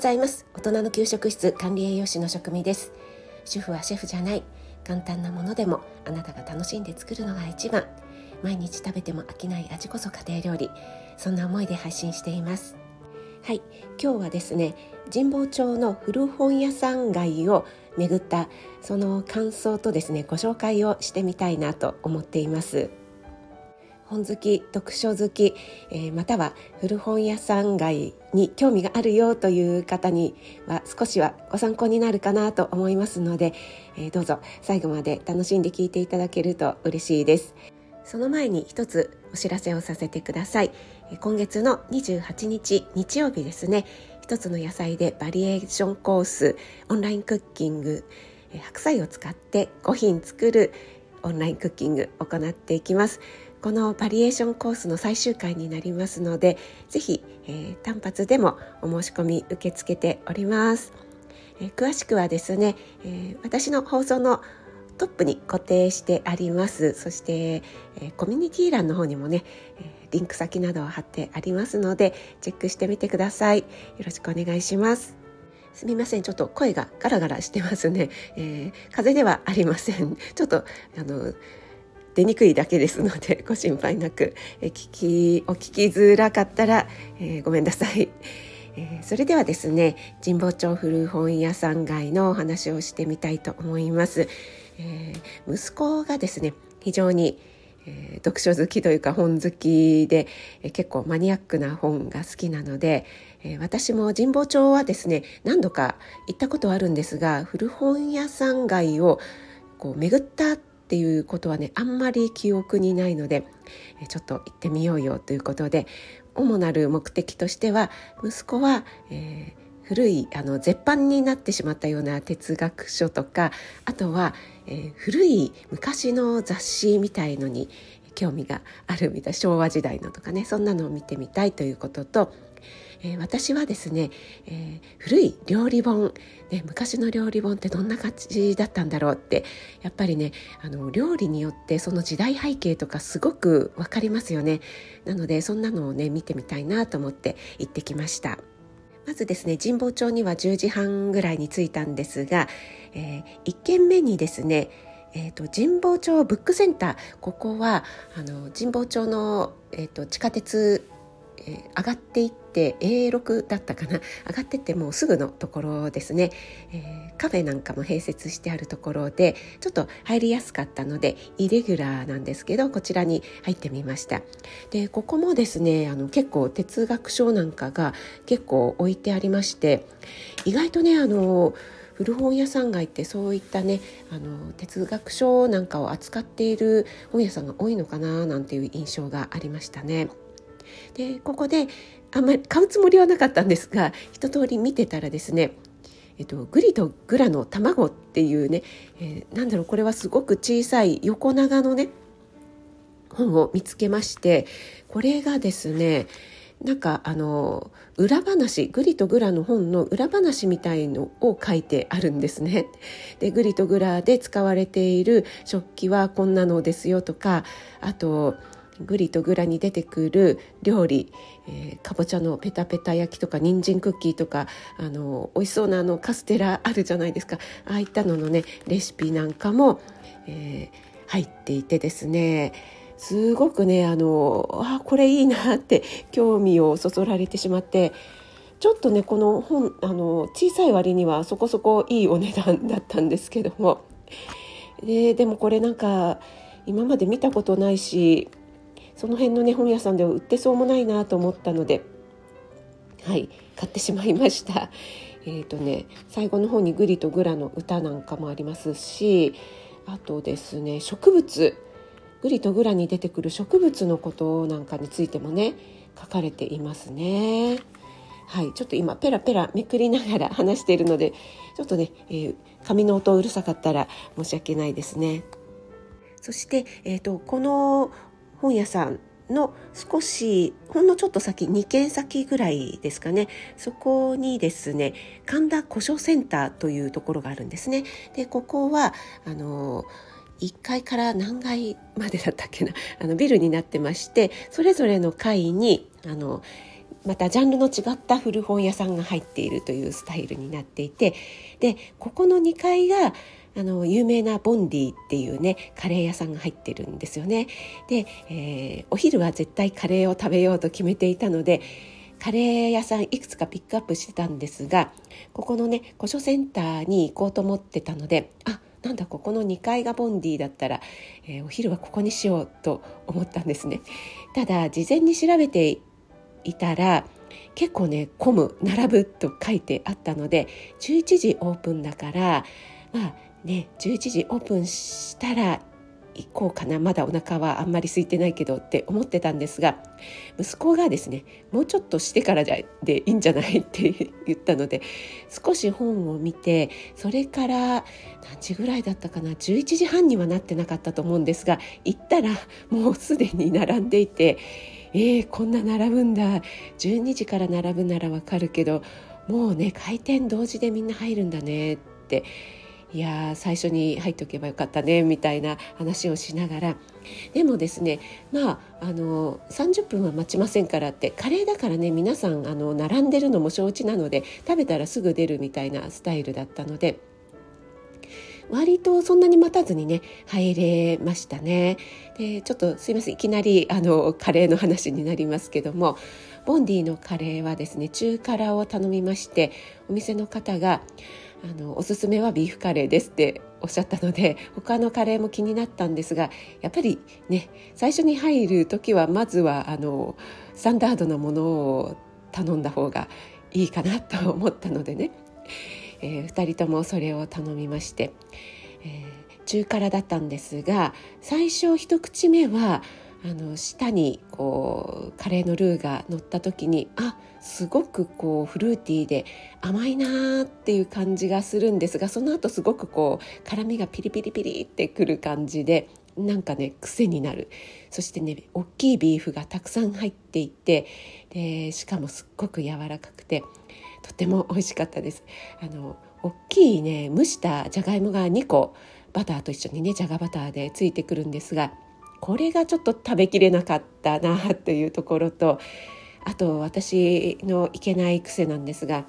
ざいます。大人の給食室管理栄養士の職味です。主婦はシェフじゃない。簡単なものでもあなたが楽しんで作るのが一番。毎日食べても飽きない味こそ家庭料理。そんな思いで配信しています。はい。今日はですね神保町の古本屋さん街を巡ったその感想とですねご紹介をしてみたいなと思っています。本好き読書好き、えー、または古本屋さん街に興味があるよという方には少しはご参考になるかなと思いますので、えー、どうぞ最後まで楽しんで聞いていただけると嬉しいです。その前に一つお知らせをさせてください。今月の28日日曜日ですね。一つの野菜でバリエーションコースオンラインクッキング白菜を使って5品作るオンラインクッキング行っていきます。このバリエーションコースの最終回になりますのでぜひ、えー、単発でもお申し込み受け付けております、えー、詳しくはですね、えー、私の放送のトップに固定してあります。そして、えコミュニティ欄の方にもね、えリンク先などを貼ってありますのでチェックしてみてください。よろしくお願いします。すみません。ちょっと声がガラガラしてますね、えー、風邪ではありません。ちょっとあの出にくいだけですので ご心配なく、え聞きお聞きづらかったら、えー、ごめんなさい。えー、それではですね神保町古本屋さん街のお話をしてみたいと思います、えー、息子がですね非常に、えー、読書好きというか本好きで、えー、結構マニアックな本が好きなので、え私も神保町はですね何度か行ったことあるんですが古本屋さん街をこう巡ったっていうことはねあんまり記憶にないのでちょっと行ってみようよということで主なる目的としては息子は、えー、古いあの絶版になってしまったような哲学書とかあとは、えー、古い昔の雑誌みたいのに興味があるみたい昭和時代のとかねそんなのを見てみたいということとえー、私はですね、えー、古い料理本、ね、昔の料理本ってどんな感じだったんだろうってやっぱりねあの料理によってその時代背景とかすごく分かりますよね。なのでそんなのをね見てみたいなと思って行ってきました。まずですね神保町には10時半ぐらいに着いたんですが、えー、1軒目にですねえーと、神保町ブックセンターここはあの神保町の、えーと地下鉄えー、上がっていって A6 だったかな？上がってってもうすぐのところですね、えー、カフェなんかも併設してあるところでちょっと入りやすかったのでイレギュラーなんですけどこちらに入ってみました。でここもですねあの結構哲学書なんかが結構置いてありまして意外とねあの古本屋さん街ってそういったねあの哲学書なんかを扱っている本屋さんが多いのかななんていう印象がありましたね。でここであんまり買うつもりはなかったんですが一通り見てたらですねえっと、グリとグラの卵っていうね、えー、なんだろうこれはすごく小さい横長のね本を見つけましてこれがですねなんかあの裏話グリとグラの本の裏話みたいのを書いてあるんですね。でグリとグラで使われている食器はこんなのですよとかあとグリとグラに出てくる料理、えー、かぼちゃのペタペタ焼きとか人参クッキーとかあの美味しそうなあのカステラあるじゃないですか。ああいったののねレシピなんかも、えー、入っていてですね。すごくねあのあこれいいなって興味をそそられてしまってちょっとねこの本あの小さい割にはそこそこいいお値段だったんですけども。ででもこれなんか今まで見たことないしその辺のね本屋さんでは売ってそうもないなと思ったのではい買ってしまいました。えーとね、最後の方に「グリとグラ」の歌なんかもありますしあとですね植物グリとグラに出てくる植物のことなんかについてもね書かれていますね。はい、ちょっと今ペラペラめくりながら 話しているのでちょっとね、えー、紙の音うるさかったら申し訳ないですね。そして、えーとこの本屋さんの少しほんのちょっと先2軒先ぐらいですかね。そこにですね神田古書センターというところがあるんですね。でここはあの1階から何階までだったっけな。あのビルになってましてそれぞれの階にあのまたジャンルの違った古本屋さんが入っているというスタイルになっていて。でここの2階があの有名なボンディっていうねカレー屋さんが入ってるんですよね。で、えー、お昼は絶対カレーを食べようと決めていたのでカレー屋さんいくつかピックアップしてたんですがここのね古書センターに行こうと思ってたのであなんだここの2階がボンディだったら、えー、お昼はここにしようと思ったんですねただ事前に調べていたら結構ね混む並ぶと書いてあったので11時オープンだからまあね11時オープンしたら行こうかな。まだお腹はあんまり空いてないけどって思ってたんですが息子がですねもうちょっとしてからでいいんじゃないって言ったので少し本を見てそれから何時ぐらいだったかな？11時半にはなってなかったと思うんですが行ったらもうすでに並んでいてえー、こんな並ぶんだ。12時から並ぶならわかるけどもうね開店同時でみんな入るんだねっていや最初に入っておけばよかったねみたいな話をしながらでもですねまああの30分は待ちませんからってカレーだからね皆さんあの並んでるのも承知なので食べたらすぐ出るみたいなスタイルだったので。割とそんなに待たずにね入れましたねでちょっとすいませんいきなりあのカレーの話になりますけどもボンディのカレーはですね中辛を頼みましてお店の方があのおすすめはビーフカレーですっておっしゃったので 他のカレーも気になったんですがやっぱりね最初に入る時はまずはあのスタンダードなものを頼んだ方がいいかなと思ったのでね、えー、2人ともそれを頼みまして、えー、中辛だったんですが最初一口目はあの舌にこうカレーのルーが乗った時にあすごくこうフルーティーで甘いなーっていう感じがするんですがその後すごくこう辛みがピリピリピリってくる感じでなんかね癖になる。そしてね大きいビーフがたくさん入っていてでしかもすっごく柔らかくてとても美味しかったです。あの大きいね蒸したじゃがいもが2個バターと一緒にねじゃがバターでついてくるんですがこれがちょっと食べきれなかったなというところとあと私のいけない癖なんですが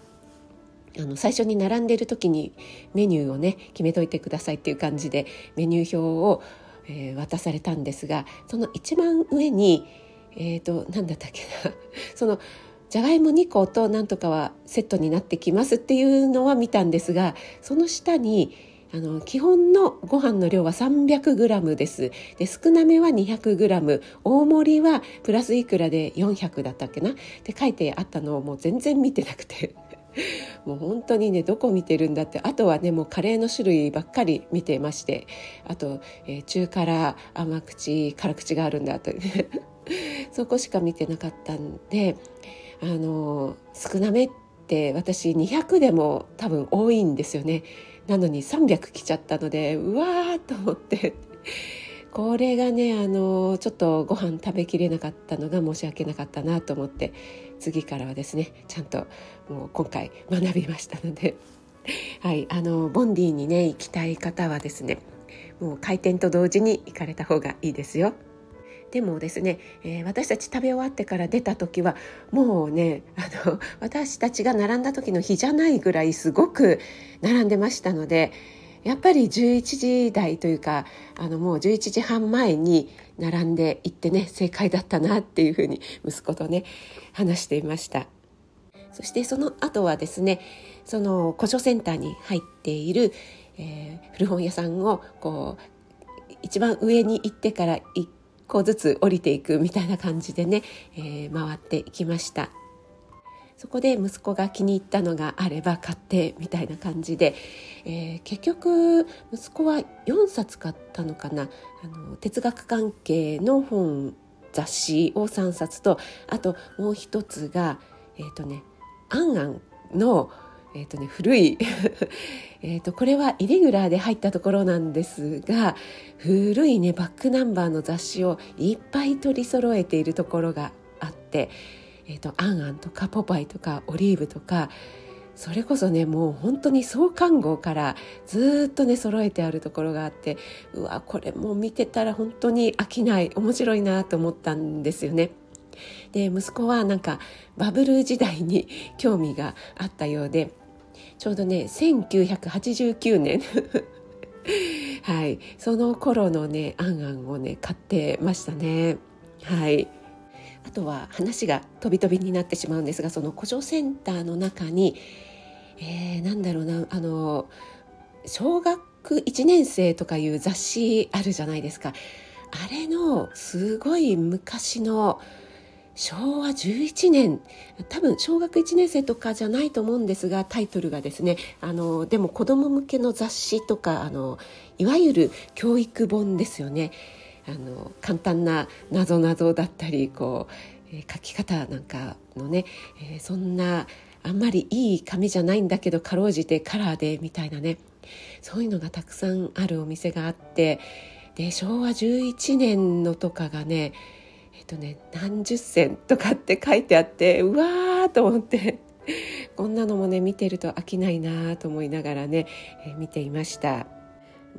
あの最初に並んでる時にメニューをね決めといてくださいっていう感じでメニュー表を、えー、渡されたんですがその一番上にえっ、ー、と何だったっけな そのじゃがいも2個となんとかはセットになってきますっていうのは見たんですがその下にあの基本のご飯の量は 300g です。で少なめは 200g 大盛りはプラスいくらで400だったっけな。って書いてあったのをもう全然見てなくて。もう本当にねどこ見てるんだって。あとはねもうカレーの種類ばっかり見てまして。あと、えー、中辛甘口辛口があるんだと そこしか見てなかったんであの少なめって私200でも多分多いんですよね。なのに300来ちゃったのでうわーと思ってこれがねあのちょっとご飯食べきれなかったのが申し訳なかったなと思って次からはですねちゃんともう今回学びましたのではいあのボンディにね行きたい方はですねもう開店と同時に行かれた方がいいですよ。でもですね、えー、私たち食べ終わってから出た時はもうねあの私たちが並んだ時の日じゃないぐらいすごく並んでましたのでやっぱり11時台というかあのもう11時半前に並んで行ってね正解だったなっていうふうに息子とね話していました。そしてその後はですねその古書センターに入っている、えー、古本屋さんをこう一番上に行ってから1個ずつ降りていくみたいな感じでね、えー、回っていきました。そこで息子が気に入ったのがあれば買ってみたいな感じで、えー、結局息子は4冊買ったのかな。あの哲学関係の本雑誌を3冊とあともう一つがえっ、ー、とね「あんあん」のえーとね、古い えとこれはイレギュラーで入ったところなんですが古いねバックナンバーの雑誌をいっぱい取り揃えているところがあって、えーと、アンアンとかポパイとかオリーブとかそれこそねもう本当に創刊号からずっとね揃えてあるところがあってうわこれもう見てたら本当に飽きない面白いなと思ったんですよね。で息子はなんかバブル時代に興味があったようでちょうどね1989年。はい。その頃のねあんあんをね買ってましたね。はい。あとは話が飛び飛びになってしまうんですがその古書センターの中に、えー、なんだろうなあの小学1年生とかいう雑誌あるじゃないですか。あれのすごい昔の昭和11年。多分小学1年生とかじゃないと思うんですがタイトルがですねあのでも子ども向けの雑誌とかあのいわゆる教育本ですよね。あの簡単ななぞなぞだったりこう、えー、書き方なんかのね、えー、そんなあんまりいい紙じゃないんだけどかろうじてカラーでみたいなね。そういうのがたくさんあるお店があってで昭和11年のとかがねえっとね何十銭とかって書いてあってうわーと思って。こんなのもね見てると飽きないなと思いながらね、え見ていました。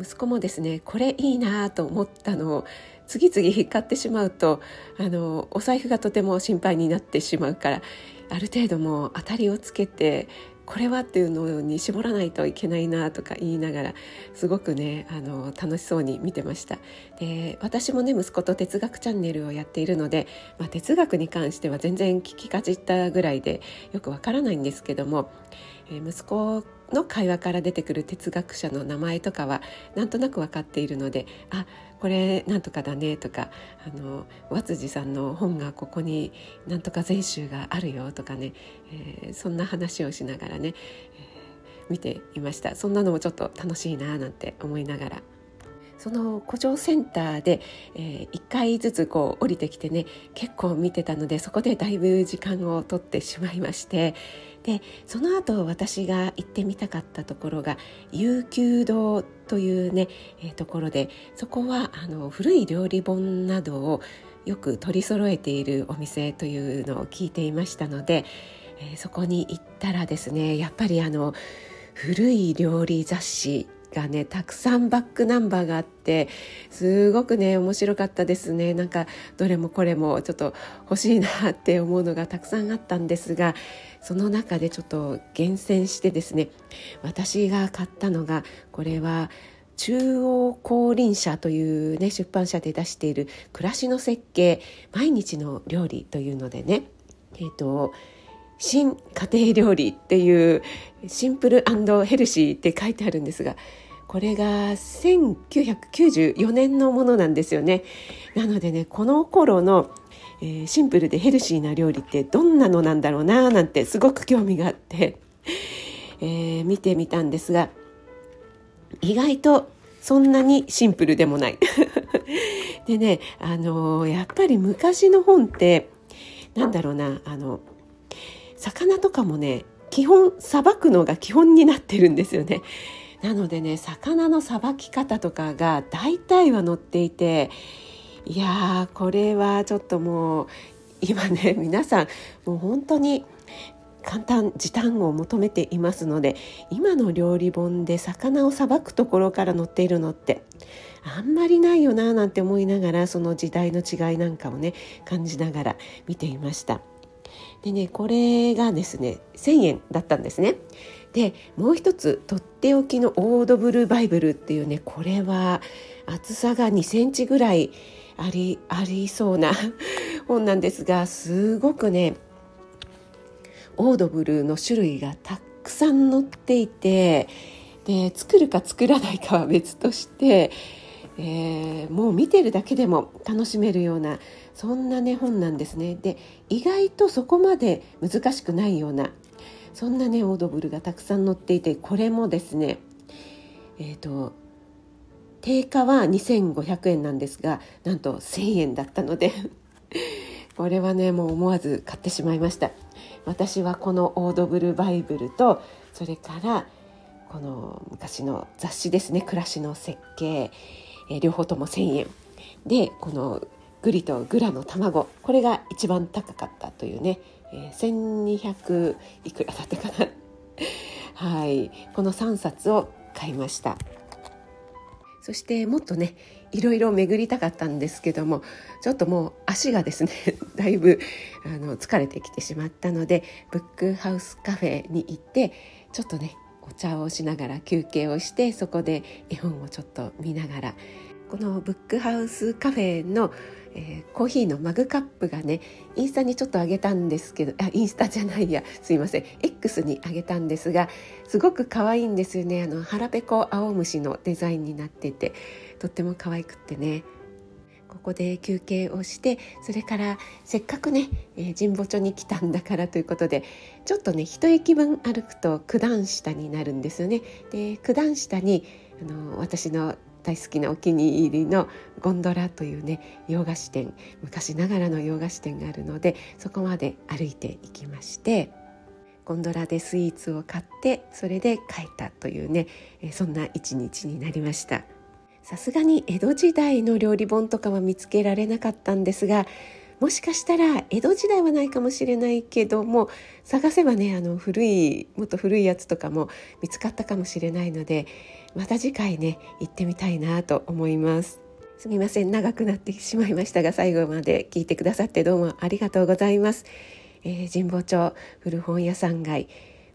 息子もですねこれいいなと思ったのを次々買ってしまうとあのお財布がとても心配になってしまうからある程度も当たりをつけてこれはっていうのに絞らないといけないなとか言いながらすごくねあの楽しそうに見てました。で私もね息子と哲学チャンネルをやっているので、まあ、哲学に関しては全然聞きかじったぐらいでよくわからないんですけども、えー、息子の会話から出てくる哲学者の名前とかはなんとなく分かっているのであこれなんとかだねとかあの和辻さんの本がここになんとか全集があるよとかね、えー、そんな話をしながらね、えー、見ていました。そんなのもちょっと楽しいななんて思いながら。その古城センターで、えー、1回ずつこう降りてきてね結構見てたのでそこでだいぶ時間を取ってしまいましてでその後私が行ってみたかったところが悠久堂というね、えー、ところでそこはあの古い料理本などをよく取り揃えているお店というのを聞いていましたので、えー、そこに行ったらですねやっぱりあの古い料理雑誌がねたくさんバックナンバーがあってすごくね面白かったですね。なんかどれもこれもちょっと欲しいなって思うのがたくさんあったんですがその中でちょっと厳選してですね私が買ったのがこれは中央光林社という、ね、出版社で出している「暮らしの設計毎日の料理」というのでねえっ、ー、と新家庭料理っていうシンプルヘルシーって書いてあるんですがこれが1994年のものなんですよねなのでねこの頃の、えー、シンプルでヘルシーな料理ってどんなのなんだろうななんてすごく興味があって、えー、見てみたんですが意外とそんなにシンプルでもない でねあのー、やっぱり昔の本ってなんだろうなあの魚とかもね基本さばくのが基本になってるんですよね。なのでね魚のさばき方とかが大体は載っていていやーこれはちょっともう今ね 皆さんもう本当に簡単時短を求めていますので今の料理本で魚をさばくところから載っているのってあんまりないよななんて思いながらその時代の違いなんかをね感じながら見ていました。でねこれがですね1,000円だったんですね。でもう一つとっておきのオードブルバイブルっていうねこれは厚さが2センチぐらいありありそうな 本なんですがすごくねオードブルの種類がたくさん載っていてで作るか作らないかは別として、えー、もう見てるだけでも楽しめるようなそんなね本なんですね。で意外とそこまで難しくないようなそんなねオードブルがたくさん載っていてこれもですねえっ、ー、と定価は2500円なんですがなんと1000円だったので これはねもう思わず買ってしまいました。私はこのオードブルバイブルとそれからこの昔の雑誌ですね暮らしの設計、えー、両方とも1000円。でこのグリとグラの卵これが一番高かったというね、えー、1200いくらだったかな。はい。この3冊を買いました。そしてもっとねいろいろ巡りたかったんですけどもちょっともう足がですね だいぶあの疲れてきてしまったのでブックハウスカフェに行ってちょっとねお茶をしながら休憩をしてそこで絵本をちょっと見ながらこのブックハウスカフェの、えー、コーヒーのマグカップがねインスタにちょっと上げたんですけどあインスタじゃないやすいません。X に上げたんですがすごく可愛いんですよね。あの腹ペコ青虫のデザインになっててとっても可愛くってね。ここで休憩をしてそれからせっかくね、え、神保町に来たんだからということでちょっとね一駅分歩くと九段下になるんですよね。で九段下にあの私の大好きなお気に入りのゴンドラというね洋菓子店昔ながらの洋菓子店があるのでそこまで歩いていきましてゴンドラでスイーツを買ってそれで帰ったというねそんな一日になりました。さすがに江戸時代の料理本とかは見つけられなかったんですがもしかしたら江戸時代はないかもしれないけども探せばねあの古いもっと古いやつとかも見つかったかもしれないのでまた次回ね行ってみたいなと思います。すみません長くなってしまいましたが最後まで聞いてくださってどうもありがとうございます。えー、神保町古本屋さん街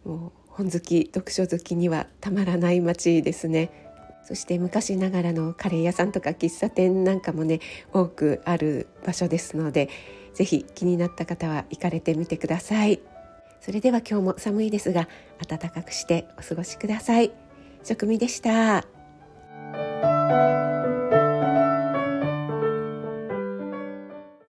もう本好き読書好きにはたまらない街ですね。そして昔ながらのカレー屋さんとか喫茶店なんかもね多くある場所ですので是非気になった方は行かれてみてください。それでは今日も寒いですが暖かくしてお過ごしください。食味でした。